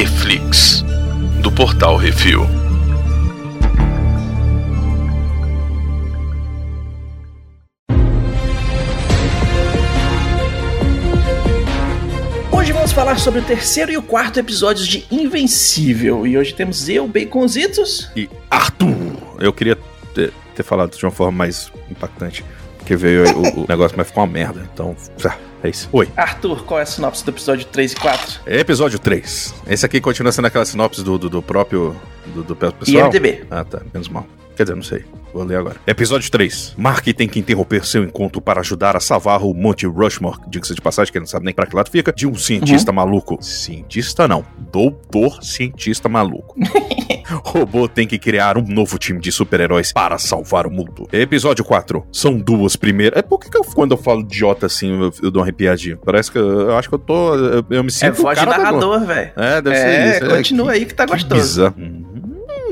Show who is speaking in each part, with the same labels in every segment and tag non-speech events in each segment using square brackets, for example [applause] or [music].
Speaker 1: Reflix, do Portal Refil.
Speaker 2: Hoje vamos falar sobre o terceiro e o quarto episódios de Invencível. E hoje temos eu, Baconzitos.
Speaker 3: E Arthur! Eu queria ter, ter falado de uma forma mais impactante. Porque veio o, o negócio, mas ficou uma merda. Então, é isso. Oi.
Speaker 2: Arthur, qual é a sinopse do episódio 3 e 4?
Speaker 3: É episódio 3. Esse aqui continua sendo aquela sinopse do, do, do próprio. Do, do pessoal.
Speaker 2: IMDB.
Speaker 3: Ah, tá. Menos mal. Quer dizer, não sei. Vou ler agora. Episódio 3. Mark tem que interromper seu encontro para ajudar a salvar o Monte Rushmore, diga-se de passagem, que ele não sabe nem pra que lado fica, de um cientista maluco. Cientista não. Doutor cientista maluco. [laughs] Robô tem que criar um novo time de super-heróis para salvar o mundo. Episódio 4. São duas primeiras. É por que, que eu, quando eu falo idiota assim, eu, eu dou uma arrepiadinha? Parece que eu, eu acho que eu tô. Eu, eu me sinto.
Speaker 2: É voz de narrador, velho.
Speaker 3: É, deve
Speaker 2: É,
Speaker 3: ser isso.
Speaker 2: continua aí que tá
Speaker 3: que
Speaker 2: gostoso.
Speaker 3: bizarro. Hum,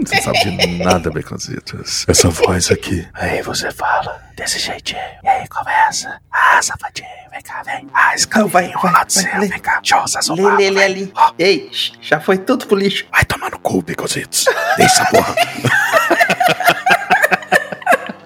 Speaker 3: Você não sabe de nada, Baconzitos. Essa voz aqui.
Speaker 2: Aí você fala desse jeitinho. E aí começa. Ah, safadinho, vem cá, vem. Ah, esse cara vai enrolar do céu, vem cá. Deixa eu usar Lê, lê, lê ali. Ei, já foi tudo pro lixo.
Speaker 3: Vai tomar no cu, Baconzitos. Deixa essa porra. [laughs]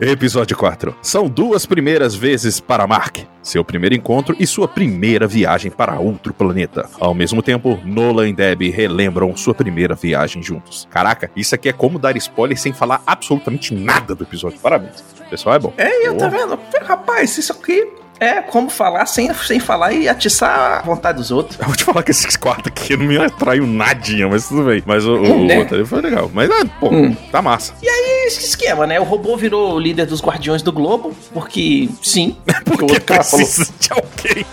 Speaker 3: Episódio 4. São duas primeiras vezes para Mark. Seu primeiro encontro e sua primeira viagem para outro planeta. Ao mesmo tempo, Nolan e Debbie relembram sua primeira viagem juntos. Caraca, isso aqui é como dar spoiler sem falar absolutamente nada do episódio. Parabéns. O pessoal é bom.
Speaker 2: É, eu tá vendo? Rapaz, isso aqui é como falar sem, sem falar e atiçar a vontade dos outros.
Speaker 3: Eu vou te falar que esse quarto aqui não me atraiu nadinha, mas tudo bem. Mas o, o,
Speaker 2: Hum, né?
Speaker 3: o outro ali foi legal. Mas, ah, pô,
Speaker 2: Hum.
Speaker 3: tá massa.
Speaker 2: E esse esquema, né? O robô virou o líder dos Guardiões do Globo, porque sim. [laughs] Porque o outro cara falou,
Speaker 3: de alguém.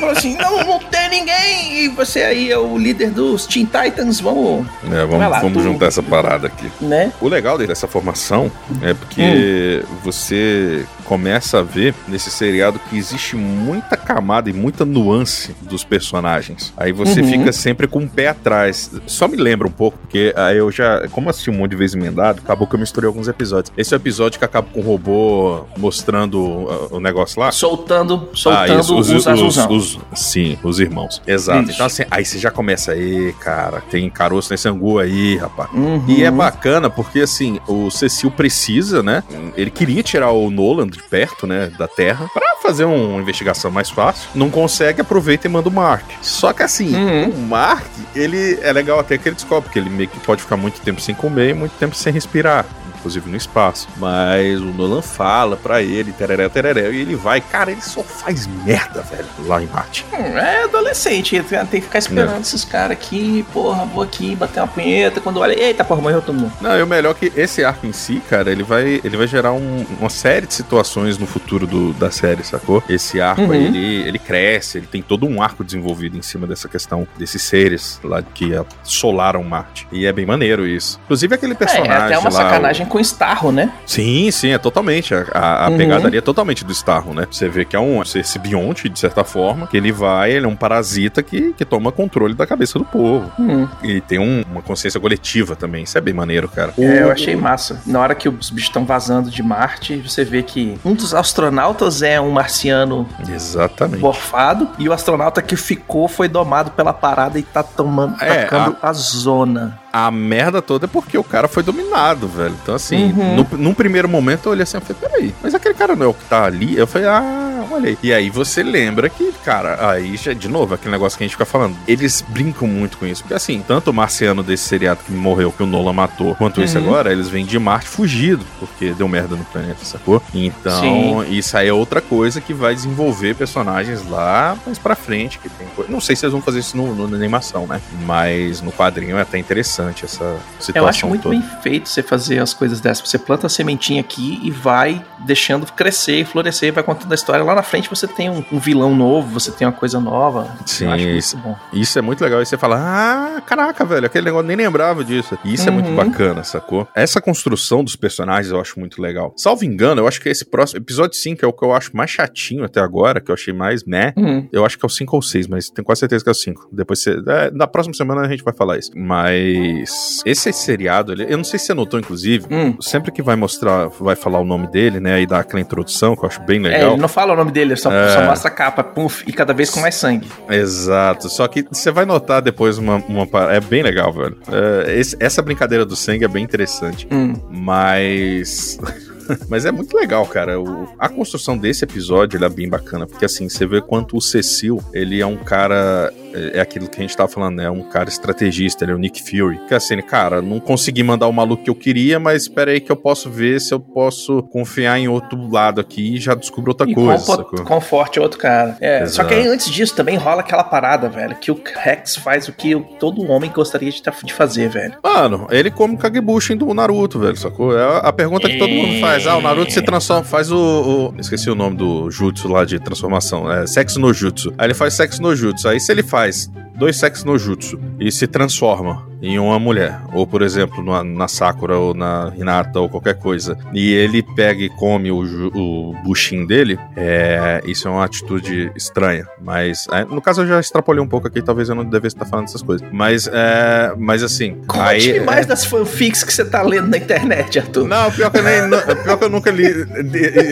Speaker 2: falou assim: não, não tem ninguém. E você aí é o líder dos Teen Titans, vamos.
Speaker 3: É, vamos,
Speaker 2: lá,
Speaker 3: vamos
Speaker 2: tu-
Speaker 3: juntar essa parada aqui.
Speaker 2: Né?
Speaker 3: O legal dessa formação é porque você começa a ver nesse seriado que existe muita camada e muita nuance dos personagens. Aí você
Speaker 2: Uhum.
Speaker 3: fica sempre com o pé atrás. Só me lembra um pouco, porque aí eu já, como assisti um monte de vezes emendado, acabou que eu misturei alguns episódios. Esse é o episódio que acaba com o robô mostrando uh, o negócio lá.
Speaker 2: Soltando, soltando
Speaker 3: Ah, isso,
Speaker 2: os,
Speaker 3: os,
Speaker 2: azulzão.
Speaker 3: os- sim, os irmãos. Exato.
Speaker 2: Isso.
Speaker 3: Então, assim, aí você já começa aí, cara, tem caroço nesse angu aí, rapaz.
Speaker 2: Uhum.
Speaker 3: E é bacana porque, assim, o Cecil precisa, né? Ele queria tirar o Nolan de perto, né? Da Terra, pra fazer uma investigação mais fácil. Não consegue, aproveita e manda o Mark. Só que, assim,
Speaker 2: Uhum.
Speaker 3: o Mark, ele é legal até que ele descobre que ele meio que pode ficar muito tempo sem comer e muito tempo sem respirar. Inclusive no espaço. Mas o Nolan fala pra ele, tereré, tereré, e ele vai. Cara, ele só faz merda, velho, lá em Marte.
Speaker 2: Hum, É adolescente, tem que ficar esperando
Speaker 3: É.
Speaker 2: esses caras aqui, porra, vou aqui bater uma punheta. Quando olha, eita, porra, morreu todo mundo.
Speaker 3: Não, e o melhor é que esse arco em si, cara, ele vai, ele vai gerar um- uma série de situações no futuro do- da série, sacou? Esse arco
Speaker 2: Uhum.
Speaker 3: aí, ele, ele cresce, ele tem todo um arco desenvolvido em cima dessa questão desses seres lá que assolaram Marte. E é bem maneiro isso. Inclusive aquele personagem
Speaker 2: é, é até uma
Speaker 3: lá,
Speaker 2: sacanagem com o Starro, né?
Speaker 3: Sim, sim, é totalmente. A, a- a
Speaker 2: Uhum.
Speaker 3: pegada ali é totalmente do Starro, né? Você vê que é um esse bionte, de certa forma, que ele vai, ele é um parasita que, que toma controle da cabeça do povo.
Speaker 2: Hum.
Speaker 3: E tem um- uma consciência coletiva também. Isso é bem maneiro, cara.
Speaker 2: É, eu achei massa. Na hora que os bichos estão vazando de Marte, você vê que um dos astronautas é um marciano
Speaker 3: Exatamente.
Speaker 2: borfado e o astronauta que ficou foi domado pela parada e tá tomando,
Speaker 3: É,
Speaker 2: tacando a... zona.
Speaker 3: A merda toda é porque o cara foi dominado, velho. Então, assim,
Speaker 2: Uhum.
Speaker 3: no, num primeiro momento eu olhei assim, eu falei, peraí, mas aquele cara não é o que tá ali? Eu falei, ah, olha aí. E aí você lembra que, cara, aí já, de novo, aquele negócio que a gente fica falando, eles brincam muito com isso. Porque, assim, tanto o marciano desse seriado que morreu, que o Nolan matou, quanto esse
Speaker 2: Uhum.
Speaker 3: agora, eles vêm de Marte fugido, porque deu merda no planeta, sacou? Então,
Speaker 2: Sim.
Speaker 3: isso aí é outra coisa que vai desenvolver personagens lá mais pra frente, que tem coisa. Não sei se eles vão fazer isso no, no- na animação, né? Mas no quadrinho é até interessante essa situação
Speaker 2: Eu acho muito
Speaker 3: toda.
Speaker 2: bem feito você fazer as coisas dessas. Você planta a sementinha aqui e vai deixando crescer e florescer, vai contando a história. Lá na frente você tem um, um vilão novo, você tem uma coisa nova.
Speaker 3: Sim,
Speaker 2: eu acho
Speaker 3: isso-
Speaker 2: muito bom.
Speaker 3: Isso é muito legal. E você fala, ah, caraca, velho, aquele negócio nem lembrava disso. E isso é muito
Speaker 2: Uhum.
Speaker 3: bacana, sacou? Essa construção dos personagens eu acho muito legal. Salvo engano, eu acho que esse próximo episódio 5 é o que eu acho mais chatinho até agora, que eu achei mais meh.
Speaker 2: Uhum.
Speaker 3: Eu acho que é o 5 ou 6, mas tenho quase certeza que é o 5. Depois você. É, na próxima semana a gente vai falar isso. Mas. Esse seriado, ele, eu não sei se você notou, inclusive.
Speaker 2: Hum.
Speaker 3: Sempre que vai mostrar, vai falar o nome dele, né? E dar aquela introdução, que eu acho bem
Speaker 2: É,
Speaker 3: legal.
Speaker 2: ele não fala o nome nome dele, só,
Speaker 3: É.
Speaker 2: só mostra a capa, puf, e cada vez com mais sangue.
Speaker 3: Exato. Só que você vai notar depois uma. uma é bem legal, velho. É, esse- essa brincadeira do sangue é bem interessante.
Speaker 2: Hum.
Speaker 3: Mas. [laughs] Mas é muito legal, cara. O- a construção desse episódio é bem bacana. Porque assim, você vê quanto o Cecil, ele é um cara. É é aquilo que a gente tava falando, né? É um cara estrategista, ele é o Nick Fury. Que assim, cara, não consegui mandar o maluco que eu queria, mas espera aí que eu posso ver se eu posso confiar em outro lado aqui e já descubro outra
Speaker 2: E
Speaker 3: coisa.
Speaker 2: com,
Speaker 3: sacou?
Speaker 2: com forte é outro cara. É, só que aí antes disso também rola aquela parada, velho, que o Rex faz o que todo homem gostaria de, de fazer, velho.
Speaker 3: Mano, ele come o Kagebushin do Naruto, velho, sacou? É a- a pergunta que todo mundo faz. Ah, o Naruto se transforma, faz o, o- Esqueci o nome do jutsu lá de transformação. É sexo no jutsu. Aí ele faz sexo no jutsu. Aí se ele faz dois sexos no jutsu e se transforma em uma mulher, ou por exemplo, na, na Sakura ou na Hinata ou qualquer coisa, e ele pega e come o, o bushin dele, é, isso é uma atitude estranha. Mas, é, no caso, eu já extrapolei um pouco aqui, talvez eu não devesse estar falando essas coisas. Mas, é, mas assim.
Speaker 2: Conte-me
Speaker 3: aí,
Speaker 2: mais das fanfics que você tá lendo na internet, Arthur.
Speaker 3: não, pior que, eu nem, não- pior que eu nunca li.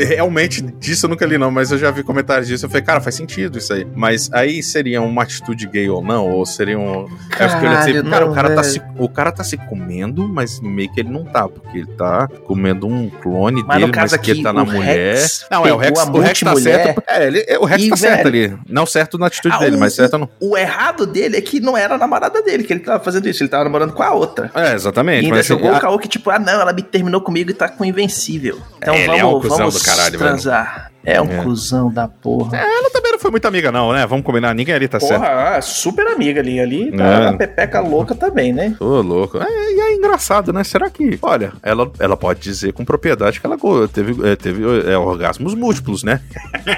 Speaker 3: Realmente, disso eu nunca li, não. Mas eu já vi comentários disso. Eu falei, cara, faz sentido isso aí. Mas aí seria uma atitude gay ou não? Ou seria um. É, eu fiquei olhando assim,
Speaker 2: Caralho,
Speaker 3: cara,
Speaker 2: não,
Speaker 3: o cara, tá se, o cara tá se comendo, mas meio que ele não tá. Porque ele tá comendo um clone
Speaker 2: Mas
Speaker 3: dele, mas que ele tá na mulher.
Speaker 2: Rex
Speaker 3: não, é, o Rex, o Rex tá certo. É, ele, é, o Rex
Speaker 2: e,
Speaker 3: tá certo ali. Não certo na atitude
Speaker 2: Ah,
Speaker 3: dele,
Speaker 2: o-
Speaker 3: mas certo no.
Speaker 2: O errado dele é que não era a namorada dele, que ele tava fazendo isso, ele tava namorando com a outra.
Speaker 3: É,
Speaker 2: E
Speaker 3: exatamente.
Speaker 2: ainda
Speaker 3: mas, assim,
Speaker 2: jogou
Speaker 3: a-
Speaker 2: o caô que, tipo, ah, não, ela me terminou comigo e tá com invencível. Então
Speaker 3: É, ele
Speaker 2: vamos,
Speaker 3: é um
Speaker 2: vamos
Speaker 3: do caralho,
Speaker 2: transar. É um
Speaker 3: É.
Speaker 2: cuzão da porra.
Speaker 3: Ela também não foi muito amiga, não, né? Vamos combinar. Ninguém ali tá certo.
Speaker 2: Porra, ah, super amiga ali. Ali tá
Speaker 3: É.
Speaker 2: a pepeca louca também, né?
Speaker 3: Ô, louco. É, e é engraçado, né? Será que. Olha, ela, ela pode dizer com propriedade que ela teve, é, teve é, orgasmos múltiplos, né? [laughs]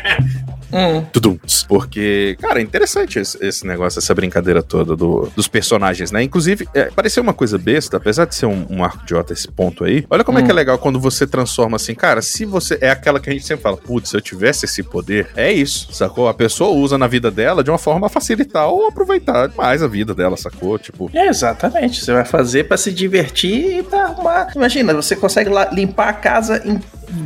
Speaker 2: Hum.
Speaker 3: Tudum. Porque, cara, é interessante esse, esse negócio, essa brincadeira toda do- dos personagens, né? Inclusive, é, pareceu uma coisa besta, apesar de ser um, um arco idiota esse ponto aí. Olha como é
Speaker 2: Hum.
Speaker 3: que é legal quando você transforma assim, cara, se você. É aquela que a gente sempre fala, putz, se eu tivesse esse poder, é isso, sacou? A pessoa usa na vida dela de uma forma a facilitar ou aproveitar mais a vida dela, sacou? Tipo.
Speaker 2: É, exatamente. Você vai fazer pra se divertir e pra arrumar. Imagina, você consegue lá limpar a casa em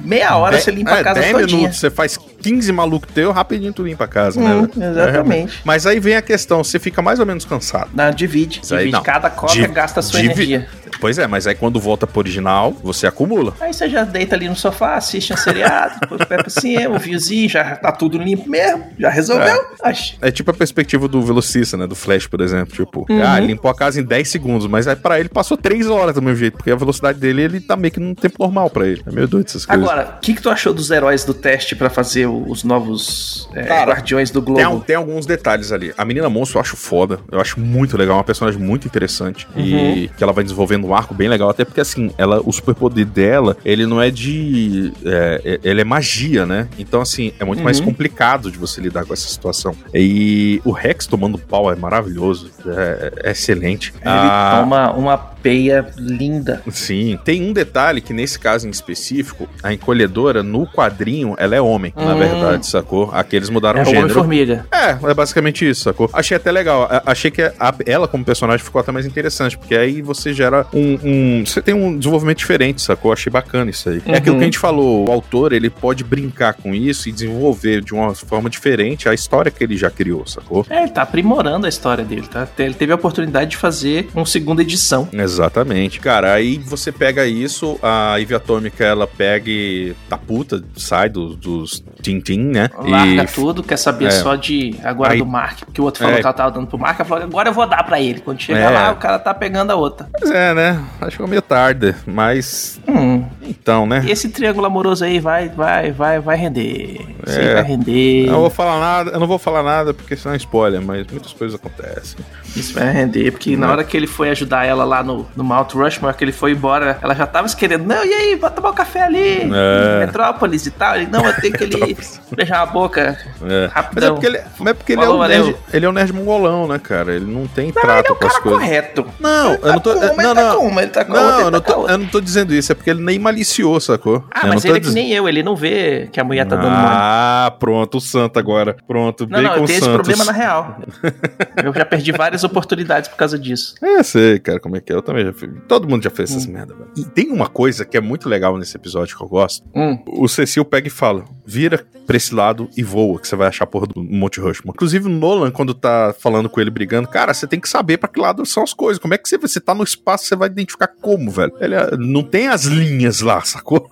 Speaker 2: meia hora, você limpa
Speaker 3: é,
Speaker 2: a casa
Speaker 3: 10
Speaker 2: todinha.
Speaker 3: minutos, você faz 15 maluco teu, rapidinho tu limpa a casa,
Speaker 2: Hum,
Speaker 3: né?
Speaker 2: exatamente.
Speaker 3: É, Mas aí vem a questão, você fica mais ou menos cansado.
Speaker 2: Não, divide.
Speaker 3: Isso aí
Speaker 2: divide.
Speaker 3: não.
Speaker 2: Cada coca
Speaker 3: Div-
Speaker 2: gasta a sua
Speaker 3: divi-
Speaker 2: energia.
Speaker 3: Pois é, mas aí quando volta pro original, você acumula.
Speaker 2: Aí você já deita ali no sofá, assiste um seriado, depois pé por cima, um viewzinho, já tá tudo limpo mesmo, já resolveu. Oxi.
Speaker 3: É tipo a perspectiva do velocista, né? Do Flash, por exemplo. Tipo,
Speaker 2: Uhum.
Speaker 3: ah, ele limpou a casa em 10 segundos, mas aí pra ele passou 3 horas do mesmo jeito, porque a velocidade dele, ele tá meio que num tempo normal pra ele. É meio doido essas coisas.
Speaker 2: Agora, o que, que tu achou dos heróis do teste pra fazer o- os novos é,
Speaker 3: Cara,
Speaker 2: Guardiões do Globo?
Speaker 3: Tem, tem alguns detalhes ali. A menina monstro eu acho foda. Eu acho muito legal. Uma personagem muito interessante.
Speaker 2: Uhum.
Speaker 3: E que ela vai desenvolvendo um arco bem legal. Até porque, assim, ela, o superpoder dela, ele não é de. É, é- ele é magia, né? Então, assim, é muito mais
Speaker 2: Uhum.
Speaker 3: complicado de você lidar com essa situação. E o Rex tomando pau é maravilhoso. É, é excelente.
Speaker 2: Ele
Speaker 3: Ah,
Speaker 2: toma uma peia linda.
Speaker 3: Sim. Tem um detalhe que, nesse caso em específico, a encolhedora, no quadrinho, ela é homem, na
Speaker 2: Hum.
Speaker 3: verdade, sacou? Aqui eles mudaram
Speaker 2: É
Speaker 3: o gênero.
Speaker 2: Homem-Formiga.
Speaker 3: É, é basicamente isso, sacou? Achei até legal. A- Achei que a- ela, como personagem, ficou até mais interessante, porque aí você gera um. um- você tem um desenvolvimento diferente, sacou? Achei bacana isso aí. É aquilo
Speaker 2: Uhum.
Speaker 3: que a gente falou, o autor, ele pode brincar com isso e desenvolver de uma forma diferente a história que ele já criou, sacou?
Speaker 2: É, ele tá aprimorando a história dele, tá? Ele teve a oportunidade de fazer uma segunda edição.
Speaker 3: Exatamente. Cara, aí você pega isso, a Ivy Atômica, ela pega e tá puta, sai do- dos Tintin, né?
Speaker 2: Larga
Speaker 3: e
Speaker 2: tudo, quer saber
Speaker 3: É.
Speaker 2: só de agora
Speaker 3: Aí-
Speaker 2: do Mark. Porque o outro falou
Speaker 3: É.
Speaker 2: que ela tava dando pro Mark, ela falou, agora eu vou dar pra ele. Quando chegar
Speaker 3: É.
Speaker 2: lá, o cara tá pegando a outra.
Speaker 3: Pois é, né? Acho que ficou meio tarde, mas
Speaker 2: Hum,
Speaker 3: então, né?
Speaker 2: e esse triângulo amoroso aí vai, vai, vai, vai render. Isso
Speaker 3: É.
Speaker 2: vai render.
Speaker 3: Eu não vou falar nada, eu não vou falar nada porque senão é spoiler, mas muitas coisas acontecem.
Speaker 2: Isso vai render, porque na
Speaker 3: Né?
Speaker 2: hora que ele foi ajudar ela lá no, no Mount Rushmore, que ele foi embora, ela já tava se querendo, não, e aí, vai tomar um café ali,
Speaker 3: É.
Speaker 2: Metrópolis e tal. Ele, não, eu tenho que [laughs] ele beijar a boca
Speaker 3: É. Mas é
Speaker 2: rapidão.
Speaker 3: porque ele, mas é porque ele é
Speaker 2: Falou,
Speaker 3: um nerd, ele é um nerd mongolão, né, cara? Ele não tem
Speaker 2: Não,
Speaker 3: trato
Speaker 2: ele é o
Speaker 3: com as coisas.
Speaker 2: correto.
Speaker 3: Não,
Speaker 2: Ele
Speaker 3: eu não tô.
Speaker 2: tá uma,
Speaker 3: não,
Speaker 2: ele tá
Speaker 3: não.
Speaker 2: ele tá
Speaker 3: Não,
Speaker 2: ele
Speaker 3: eu não,
Speaker 2: tá
Speaker 3: tô, eu não tô dizendo isso, é porque ele nem maliciou, sacou?
Speaker 2: Ah,
Speaker 3: Eu
Speaker 2: mas
Speaker 3: não
Speaker 2: ele é que nem eu, ele não vê que a mulher tá dando mole.
Speaker 3: Ah, pronto, o santo agora. Pronto,
Speaker 2: Não,
Speaker 3: bem
Speaker 2: não,
Speaker 3: com
Speaker 2: eu tenho esse
Speaker 3: Santos.
Speaker 2: problema na real. [laughs] eu já perdi várias oportunidades por causa disso.
Speaker 3: É, sei, cara, como é que é. Eu também já fiz. Todo mundo já fez
Speaker 2: Hum.
Speaker 3: essas merda, velho. E tem uma coisa que é muito legal nesse episódio que eu gosto.
Speaker 2: Hum.
Speaker 3: O Cecil pega e fala: vira pra esse lado e voa, que você vai achar a porra do Monte Rushmore. Inclusive, o Nolan, quando tá falando com ele brigando, cara, você tem que saber pra que lado são as coisas. Como é que você, você tá no espaço, você vai identificar como, velho? Ele é, não tem as linhas lá, sacou?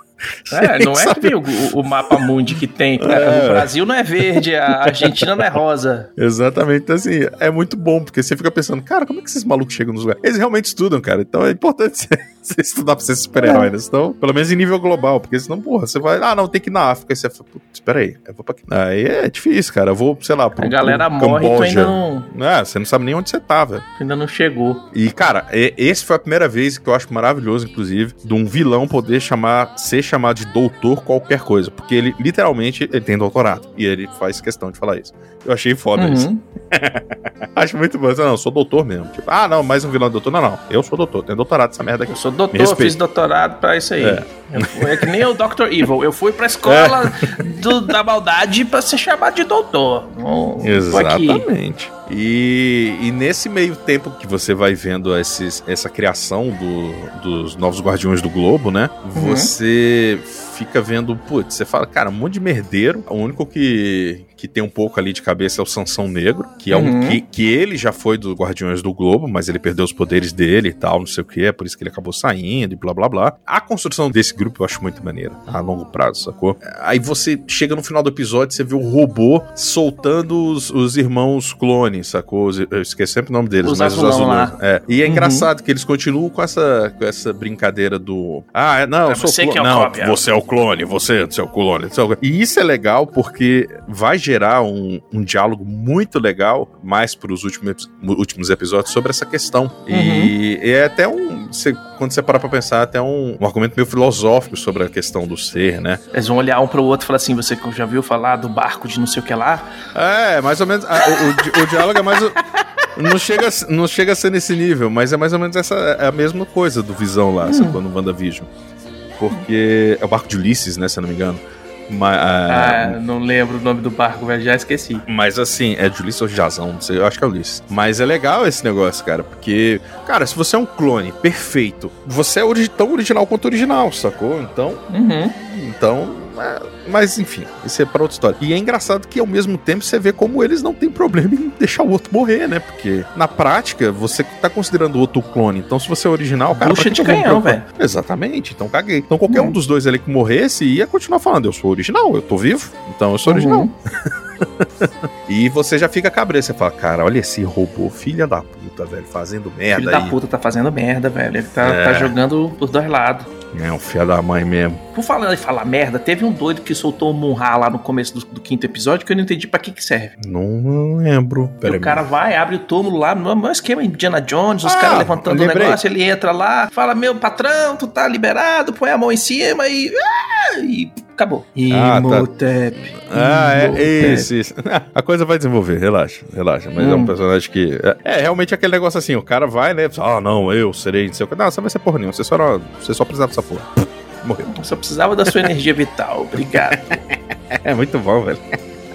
Speaker 2: É, não é que nem o, o, mapa mundi que tem. É. O Brasil não é verde, a Argentina não é rosa.
Speaker 3: Exatamente. Então, assim, é muito bom, porque você fica pensando, cara, como é que esses malucos chegam nos lugares? Eles realmente estudam, cara. Então é importante [laughs] você, estudar pra ser super-herói, né? Então, pelo menos em nível global, porque senão, porra, você vai, ah, não, tem que ir na África. Aí você fala, espera aí, eu vou pra aqui. Aí é difícil, cara. Eu vou, sei lá, pro.
Speaker 2: A galera pro morre e tu ainda não.
Speaker 3: É, você não sabe nem onde você tá, velho.
Speaker 2: Ainda não chegou.
Speaker 3: E, cara, esse foi a primeira vez que eu acho maravilhoso, inclusive, de um vilão poder chamar, ser chamado de doutor qualquer coisa, porque ele literalmente ele tem doutorado e ele faz questão de falar isso. Eu achei foda uhum. isso. [laughs] Acho muito bom. Não, eu sou doutor mesmo. Tipo, ah, não, mais um vilão doutor. Não, não. Eu sou doutor, tenho doutorado essa merda aqui.
Speaker 2: Eu sou doutor, fiz doutorado pra isso aí. É, é que nem o Dr. Evil. Eu fui pra escola [laughs] é. do, da maldade pra ser chamado de doutor.
Speaker 3: Exatamente. E, e, nesse meio tempo que você vai vendo esses, essa criação do, dos novos Guardiões do Globo, né? Uhum. Você fica vendo, putz, você fala, cara, um monte de merdeiro. O único que, que tem um pouco ali de cabeça é o Sansão Negro, que é um uhum. que, que ele já foi dos Guardiões do Globo, mas ele perdeu os poderes dele e tal, não sei o que, é por isso que ele acabou saindo e blá blá blá. A construção desse grupo eu acho muito maneira, a longo prazo, sacou? Aí você chega no final do episódio, você vê o robô soltando os, os irmãos clones, sacou? Eu esqueci sempre o nome deles,
Speaker 2: os
Speaker 3: mas
Speaker 2: os azulos.
Speaker 3: É. E é uhum. engraçado que eles continuam com essa, com essa brincadeira do. Ah, é, não, é eu sou você que é o Não, cópia. você é o clone, você é o clone. E isso é legal porque vai gerar gerar um, um diálogo muito legal mais para os últimos, últimos episódios sobre essa questão. Uhum. E, e, é até um. Você, quando você parar para pensar, até um, um, argumento meio filosófico sobre a questão do ser, né?
Speaker 2: Eles vão olhar um para o outro e falar assim: você já viu falar do barco de não sei o que lá?
Speaker 3: É, mais ou menos. A, o, o, o diálogo é mais. O, não chega, não chega a ser nesse nível, mas é mais ou menos essa é a mesma coisa do Visão lá, hum. quando no WandaVision. Porque é o barco de Ulisses, né, se eu não me engano.
Speaker 2: Mas, ah, não lembro o nome do barco, velho, já esqueci.
Speaker 3: Mas assim, é de Ulisses ou Jazão, não sei, eu acho que é Ulisses. Mas é legal esse negócio, cara, porque, cara, se você é um clone perfeito, você é tão original quanto original, sacou? Então.
Speaker 2: Uhum.
Speaker 3: Então, é, mas enfim, isso é para outra história. E é engraçado que ao mesmo tempo você vê como eles não têm problema em deixar o outro morrer, né? Porque na prática você tá considerando o outro clone. Então se você é original, cara.
Speaker 2: Puxa de canhão, velho.
Speaker 3: Exatamente, então caguei. Então qualquer uhum. um dos dois ali que morresse ia continuar falando: eu sou original, eu tô vivo, então eu sou original. Uhum. [laughs] e você já fica cabreiro, você fala, cara, olha esse robô, filha da puta, velho, fazendo merda. Filho
Speaker 2: aí. da puta tá fazendo merda, velho. Ele tá, é. tá jogando os dois lados.
Speaker 3: É um filho da mãe mesmo.
Speaker 2: Por falar falar merda, teve um doido que soltou o Munra lá no começo do, do, quinto episódio que eu não entendi pra que que serve.
Speaker 3: Não lembro.
Speaker 2: o cara vai, abre o túmulo lá, no meu esquema Indiana Jones, os ah, caras levantando o negócio, ele entra lá, fala, meu patrão, tu tá liberado, põe a mão em cima e... Ah, e acabou.
Speaker 3: Imhotep. Ah, tá. ah é, isso, isso. [laughs] A coisa vai desenvolver, relaxa, relaxa. Mas hum. é um hum. personagem que. É, é, realmente aquele negócio assim: o cara vai, né? Ah, não, eu serei, não sei o que. Não, você vai ser porra nenhuma. Você só, você só precisava dessa porra. Morreu.
Speaker 2: Eu só precisava da sua energia vital. Obrigado. [laughs]
Speaker 3: é muito bom, velho.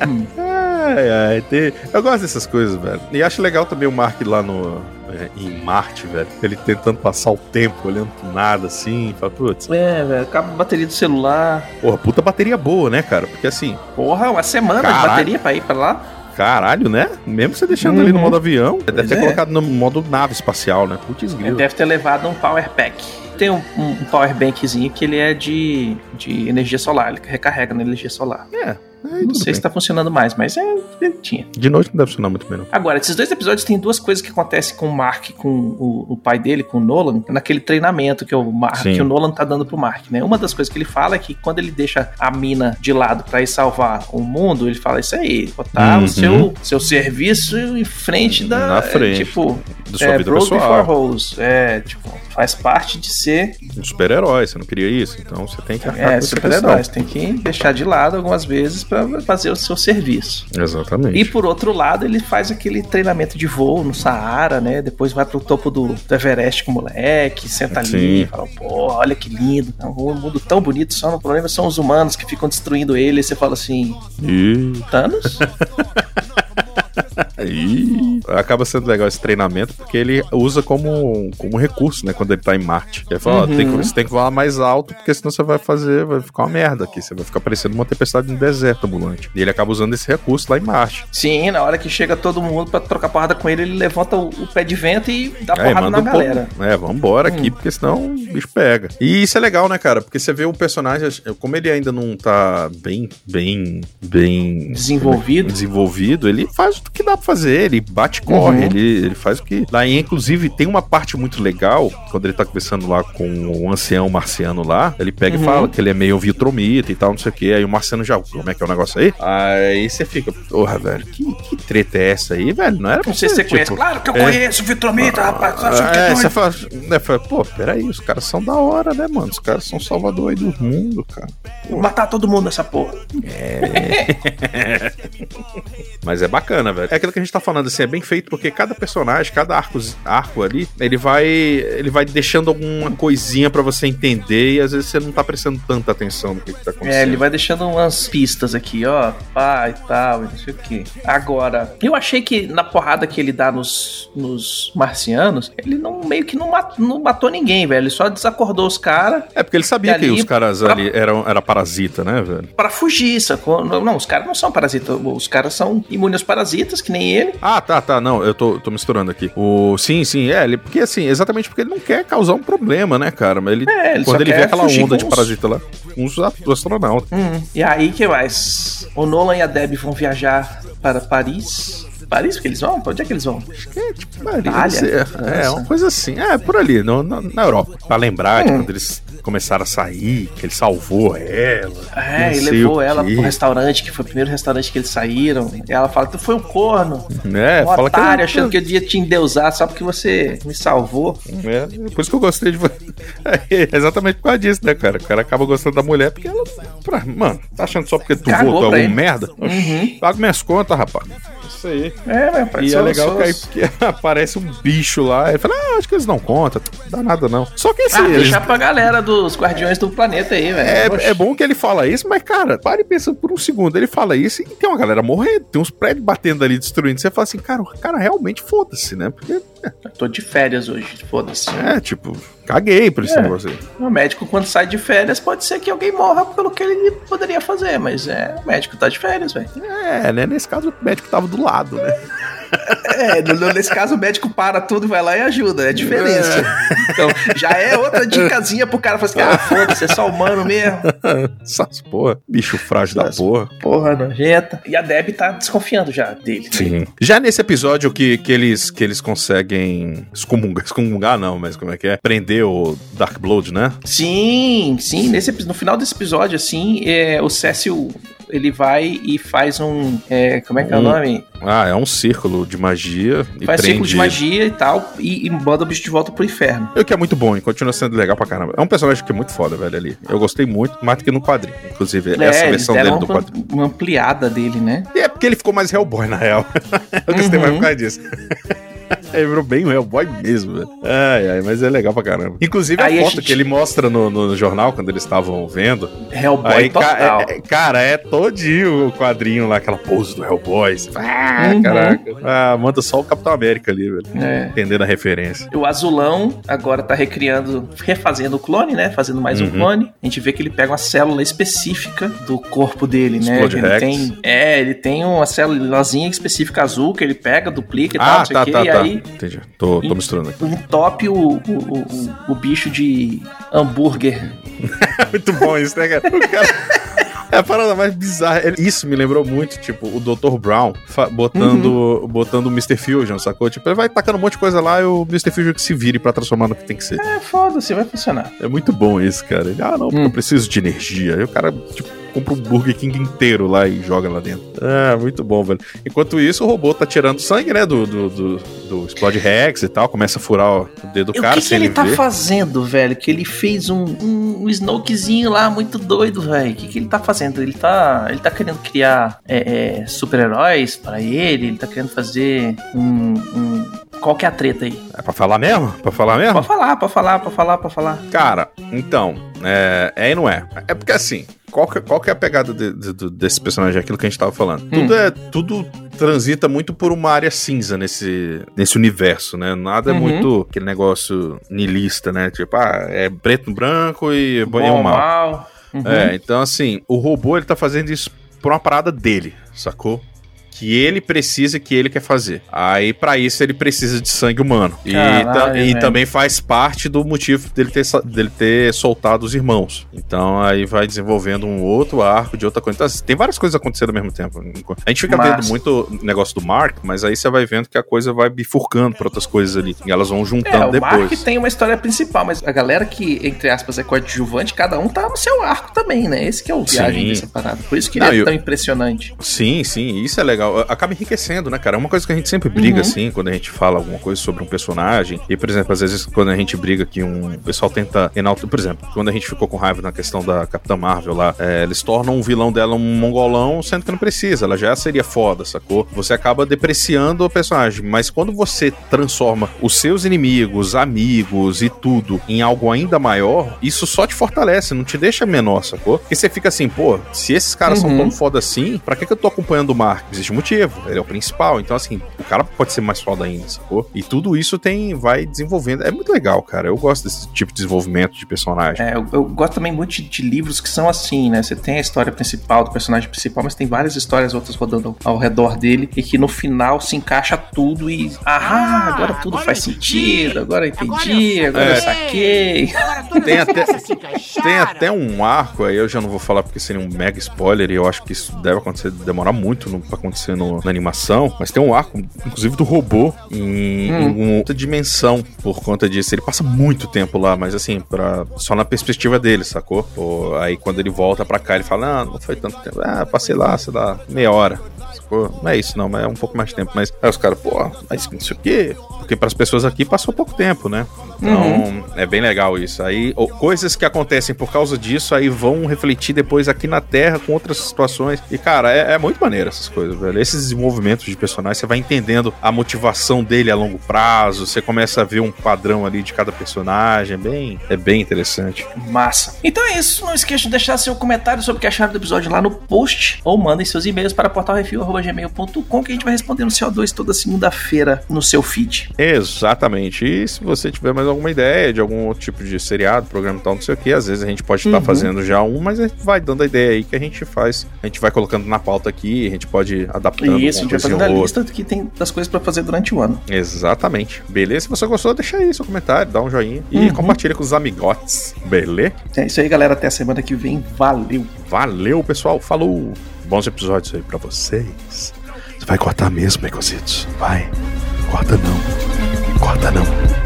Speaker 3: Hum. Ai, ai, tem... Eu gosto dessas coisas, velho. E acho legal também o Mark lá no, é, em Marte, velho. Ele tentando passar o tempo, olhando pro nada, assim. Fala, putz.
Speaker 2: É, velho. Acaba a bateria do celular.
Speaker 3: Porra, puta bateria boa, né, cara? Porque assim.
Speaker 2: Porra, uma semana caralho. de bateria pra ir pra lá.
Speaker 3: Caralho, né? Mesmo você deixando uhum. ali no uhum. modo avião, pois deve ter é. colocado no modo nave espacial, né? Putz, grilo.
Speaker 2: Deve ter levado um power pack tem um, um, power bankzinho que ele é de, de energia solar, ele recarrega na energia solar.
Speaker 3: É,
Speaker 2: não sei bem. se tá funcionando mais, mas é, é tinha.
Speaker 3: De noite não deve funcionar muito bem, não.
Speaker 2: Agora, esses dois episódios tem duas coisas que acontecem com o Mark, com o, o pai dele, com o Nolan, naquele treinamento que o, Mark, que o Nolan tá dando pro Mark, né? Uma das coisas que ele fala é que quando ele deixa a mina de lado para ir salvar o mundo, ele fala isso aí, botar uhum. o seu, seu serviço em frente da.
Speaker 3: Na frente.
Speaker 2: É, tipo,
Speaker 3: da sua é, vida pessoal.
Speaker 2: before Rose. É, tipo, faz parte de ser.
Speaker 3: Um super-herói, você não queria isso? Então você tem que
Speaker 2: É, super-herói, você tem que deixar de lado algumas vezes para fazer o seu serviço.
Speaker 3: Exatamente.
Speaker 2: E por outro lado, ele faz aquele treinamento de voo no Saara, né? Depois vai pro topo do, do Everest com o moleque, senta Sim. ali, fala, pô, olha que lindo. É um mundo tão bonito, só no problema são os humanos que ficam destruindo ele. E você fala assim:
Speaker 3: e...
Speaker 2: Thanos? [laughs] [laughs]
Speaker 3: acaba sendo legal esse treinamento, porque ele usa como, como recurso, né? Quando ele tá em Marte. Ele fala, uhum. tem, você tem que voar mais alto, porque senão você vai fazer, vai ficar uma merda aqui. Você vai ficar parecendo uma tempestade no deserto ambulante. E ele acaba usando esse recurso lá em Marte.
Speaker 2: Sim, na hora que chega todo mundo pra trocar porrada com ele, ele levanta o, o pé de vento e dá é, porrada na galera.
Speaker 3: É, vambora hum. aqui, porque senão o bicho pega. E isso é legal, né, cara? Porque você vê o personagem, como ele ainda não tá bem, bem, bem...
Speaker 2: Desenvolvido.
Speaker 3: Desenvolvido, ele faz o que dá pra fazer. Ele bate, corre, uhum. ele, ele faz o que... Lá, inclusive, tem uma parte muito legal, quando ele tá conversando lá com o ancião marciano lá, ele pega uhum. e fala que ele é meio vitromita e tal, não sei o que. Aí o marciano já, como é que é o negócio aí? Aí você fica, porra, velho, que, que treta é essa aí, velho? Não era
Speaker 2: pra se você tipo, conhece. Claro que eu é, conheço o vitromita, ah, rapaz. Você
Speaker 3: é, você fala, né, fala, pô, peraí, os caras são da hora, né, mano? Os caras são salvador aí do mundo, cara.
Speaker 2: Matar todo mundo nessa porra.
Speaker 3: É. [laughs] Mas é bacana, velho. É aquilo que a gente tá falando, assim, é bem feito porque cada personagem, cada arco, arco ali, ele vai ele vai deixando alguma coisinha para você entender e às vezes você não tá prestando tanta atenção no que, que tá acontecendo.
Speaker 2: É, ele vai deixando umas pistas aqui, ó, pá e tal, não sei o que. Agora, eu achei que na porrada que ele dá nos, nos marcianos, ele não meio que não matou, não matou ninguém, velho. Ele só desacordou os caras.
Speaker 3: É porque ele sabia que os caras pra, ali eram era parasita, né, velho?
Speaker 2: Para fugir, sacou? Não, não, os caras não são parasitas, os caras são imunes parasitas, que nem ele.
Speaker 3: Ah, tá, tá, não, eu tô, tô misturando aqui. O sim, sim, é, ele, porque assim, exatamente porque ele não quer causar um problema, né, cara? Mas ele, é, ele quando ele vê aquela onda de parasita lá, uns astronautas.
Speaker 2: Hum, e aí, que mais? O Nolan e a Debbie vão viajar para Paris Paris que eles vão? Pra onde é que eles vão?
Speaker 3: Acho que é tipo Paris. É, é, uma coisa assim. É, por ali, no, na, na Europa. Pra lembrar hum. de quando eles começaram a sair, que ele salvou ela.
Speaker 2: É, ele levou ela pro restaurante, que foi o primeiro restaurante que eles saíram. E ela fala: Tu foi um corno.
Speaker 3: É, um fala
Speaker 2: otário, que achando que eu ia te endeusar só porque você me salvou.
Speaker 3: É, por isso que eu gostei de você. [laughs] É, exatamente por causa disso, né, cara? O cara acaba gostando da mulher porque ela. Pra, mano, tá achando só porque tu Cagou votou algum merda? Uhum. Paga minhas contas, rapaz. Isso aí. É, mas E é legal que, aí, que [laughs] aparece um bicho lá. Ele fala, ah, acho que eles não contam, não dá nada não. Só que assim. Ah,
Speaker 2: eles... deixar pra galera dos Guardiões do Planeta aí, velho.
Speaker 3: É, é bom que ele fala isso, mas, cara, pare e pensa por um segundo. Ele fala isso e tem uma galera morrendo, tem uns prédios batendo ali, destruindo. Você fala assim, cara, o cara realmente foda-se, né? Porque.
Speaker 2: É. Eu tô de férias hoje, foda-se.
Speaker 3: É, tipo, caguei por esse é. negócio aí.
Speaker 2: O médico, quando sai de férias, pode ser que alguém morra pelo que ele poderia fazer, mas é, o médico tá de férias, velho.
Speaker 3: É, né? Nesse caso, o médico tava do lado, né?
Speaker 2: É, nesse caso o médico para tudo, vai lá e ajuda, é diferença. É. Então, já é outra dicasinha pro cara falar assim, ah, foda-se, é só humano mesmo.
Speaker 3: Essas porra, bicho frágil Essas da porra.
Speaker 2: Porra nojenta. E a Deb tá desconfiando já dele.
Speaker 3: Sim. Já nesse episódio que, que, eles, que eles conseguem excomungar, excomungar não, mas como é que é? Prender o Dark Blood, né?
Speaker 2: Sim, sim. Nesse, no final desse episódio, assim, é, o Cécio ele vai e faz um. É, como é que é o nome?
Speaker 3: Ah, é um círculo de magia.
Speaker 2: Faz prende... círculo de magia e tal, e, e manda o bicho de volta pro inferno.
Speaker 3: O que é muito bom e continua sendo legal pra caramba. É um personagem que é muito foda, velho, ali. Eu gostei muito, mais do que no quadrinho. Inclusive, é, essa versão dele do quadrinho.
Speaker 2: Uma ampliada dele, né?
Speaker 3: E é porque ele ficou mais Hellboy, na real. [laughs] Eu gostei uhum. mais por causa disso. Ele virou bem o Hellboy mesmo, velho. Ai, ai, mas é legal pra caramba. Inclusive aí a foto a gente... que ele mostra no, no, jornal, quando eles estavam vendo.
Speaker 2: Hellboy aí, total.
Speaker 3: Ca é, cara, é todinho o quadrinho lá, aquela pose do Hellboy. Ah, uhum. caraca. Ah, manda só o Capitão América ali, velho. É. Entendendo a referência.
Speaker 2: O Azulão agora tá recriando, refazendo o clone, né? Fazendo mais uhum. um clone. A gente vê que ele pega uma célula específica do corpo dele, né? Explode ele Rex. tem, é, ele tem uma célulazinha específica azul que ele pega, duplica e ah, tal, não sei tá, tá, e
Speaker 3: tá. aí Entendi. Tô, tô misturando aqui.
Speaker 2: Entope o, o, o, o bicho de hambúrguer. [laughs]
Speaker 3: Muito bom isso, né, cara? O cara... É a parada mais bizarra. Isso me lembrou muito, tipo, o Dr. Brown botando, uhum. botando o Mr. Fusion, sacou? Tipo, ele vai tacando um monte de coisa lá e o Mr. Fusion que se vire pra transformar no que tem que ser.
Speaker 2: É, foda-se, vai funcionar.
Speaker 3: É muito bom isso, cara. Ele, ah, não, hum. eu preciso de energia. Aí o cara, tipo, compra um Burger King inteiro lá e joga lá dentro. Ah, muito bom, velho. Enquanto isso, o robô tá tirando sangue, né, do, do, do, do Explode Rex e tal, começa a furar o dedo do cara.
Speaker 2: O que, que ele, ele tá fazendo, velho? Que ele fez um, um, um Snokezinho lá muito doido, velho. O que, que ele tá fazendo? Ele tá, ele tá querendo criar é, é, super-heróis para ele, ele tá querendo fazer um, um Qual que é a treta aí?
Speaker 3: É pra falar mesmo? Pra falar mesmo?
Speaker 2: Pode falar, pode falar, pode falar, pode falar.
Speaker 3: Cara, então, é, é e não é. É porque assim, qual que, qual que é a pegada de, de, desse personagem? Aquilo que a gente tava falando. Hum. Tudo é. Tudo transita muito por uma área cinza nesse, nesse universo, né? Nada é uhum. é muito aquele negócio nilista, né? Tipo, ah, é preto no branco e bom, é mal. mal. Uhum. É, então assim, o robô ele tá fazendo isso por uma parada dele, sacou? Que ele precisa que ele quer fazer. Aí para isso ele precisa de sangue humano. Caralho, e, e também faz parte do motivo dele ter, dele ter soltado os irmãos. Então aí vai desenvolvendo um outro arco de outra coisa. Então, tem várias coisas acontecendo ao mesmo tempo. A gente fica Massa. vendo muito negócio do Mark, mas aí você vai vendo que a coisa vai bifurcando para outras coisas ali. E elas vão juntando é, o depois. O Mark
Speaker 2: tem uma história principal, mas a galera que, entre aspas, é coadjuvante, cada um tá no seu arco também, né? Esse que é o viagem sim. dessa parada. Por isso que Não, ele é tão impressionante.
Speaker 3: Sim, sim, isso é legal legal. Acaba enriquecendo, né, cara? É uma coisa que a gente sempre briga, uhum. assim, quando a gente fala alguma coisa sobre um personagem. E, por exemplo, às vezes quando a gente briga que um o pessoal tenta enaltecer. Por exemplo, quando a gente ficou com raiva na questão da Capitã Marvel lá, é, eles tornam o vilão dela um mongolão, sendo que não precisa. Ela já seria foda, sacou? Você acaba depreciando o personagem. Mas quando você transforma os seus inimigos, amigos e tudo em algo ainda maior, isso só te fortalece, não te deixa menor, sacou? Porque você fica assim, pô, se esses caras uhum. são tão foda assim, pra que, que eu tô acompanhando o Mark? Existe motivo, ele é o principal. Então, assim, o cara pode ser mais foda ainda, sacou? E tudo isso tem, vai desenvolvendo. É muito legal, cara. Eu gosto desse tipo de desenvolvimento de personagem.
Speaker 2: É, eu, eu gosto também muito de, de, livros que são assim, né? Você tem a história principal do personagem principal, mas tem várias histórias outras rodando ao redor dele e que no final se encaixa tudo e. Ah, agora tudo agora faz sentido, agora eu entendi, agora, eu, agora eu saquei.
Speaker 3: Tem até, tem até um arco aí, eu já não vou falar porque seria um mega spoiler e eu acho que isso deve acontecer, demorar muito no, pra acontecer no, na animação, mas tem um arco, inclusive do robô, em, hum. em outra dimensão por conta disso. Ele passa muito tempo lá, mas assim, pra, só na perspectiva dele, sacou? Pô, aí quando ele volta pra cá, ele fala: Ah, não foi tanto tempo. Ah, passei lá, sei lá, meia hora. Sacou? Não é isso, não, mas é um pouco mais tempo. Mas aí os caras, pô, mas não sei o quê porque para as pessoas aqui passou pouco tempo, né? Então uhum. é bem legal isso. Aí coisas que acontecem por causa disso aí vão refletir depois aqui na Terra com outras situações. E cara, é, é muito maneiro essas coisas, velho. Esses desenvolvimentos de personagens, você vai entendendo a motivação dele a longo prazo, você começa a ver um padrão ali de cada personagem, é bem, é bem interessante.
Speaker 2: Massa. Então é isso, não esqueça de deixar seu comentário sobre o que acharam do episódio lá no post ou mandem seus e-mails para portalrefil.gmail.com que a gente vai responder no CO2 toda segunda-feira no seu feed.
Speaker 3: Exatamente. E se você tiver mais alguma ideia de algum outro tipo de seriado, programa e tal, não sei o que, às vezes a gente pode estar uhum. fazendo já um, mas a gente vai dando a ideia aí que a gente faz. A gente vai colocando na pauta aqui, a gente pode adaptando.
Speaker 2: Isso, a gente vai fazendo a lista que tem das coisas para fazer durante o ano.
Speaker 3: Exatamente. Beleza? Se você gostou, deixa aí seu comentário, dá um joinha e uhum. compartilha com os amigotes. Beleza?
Speaker 2: É isso aí, galera. Até a semana que vem. Valeu.
Speaker 3: Valeu, pessoal. Falou. Bons episódios aí para vocês. Você vai cortar mesmo, Ecositos? Vai. Corta não. Corta não.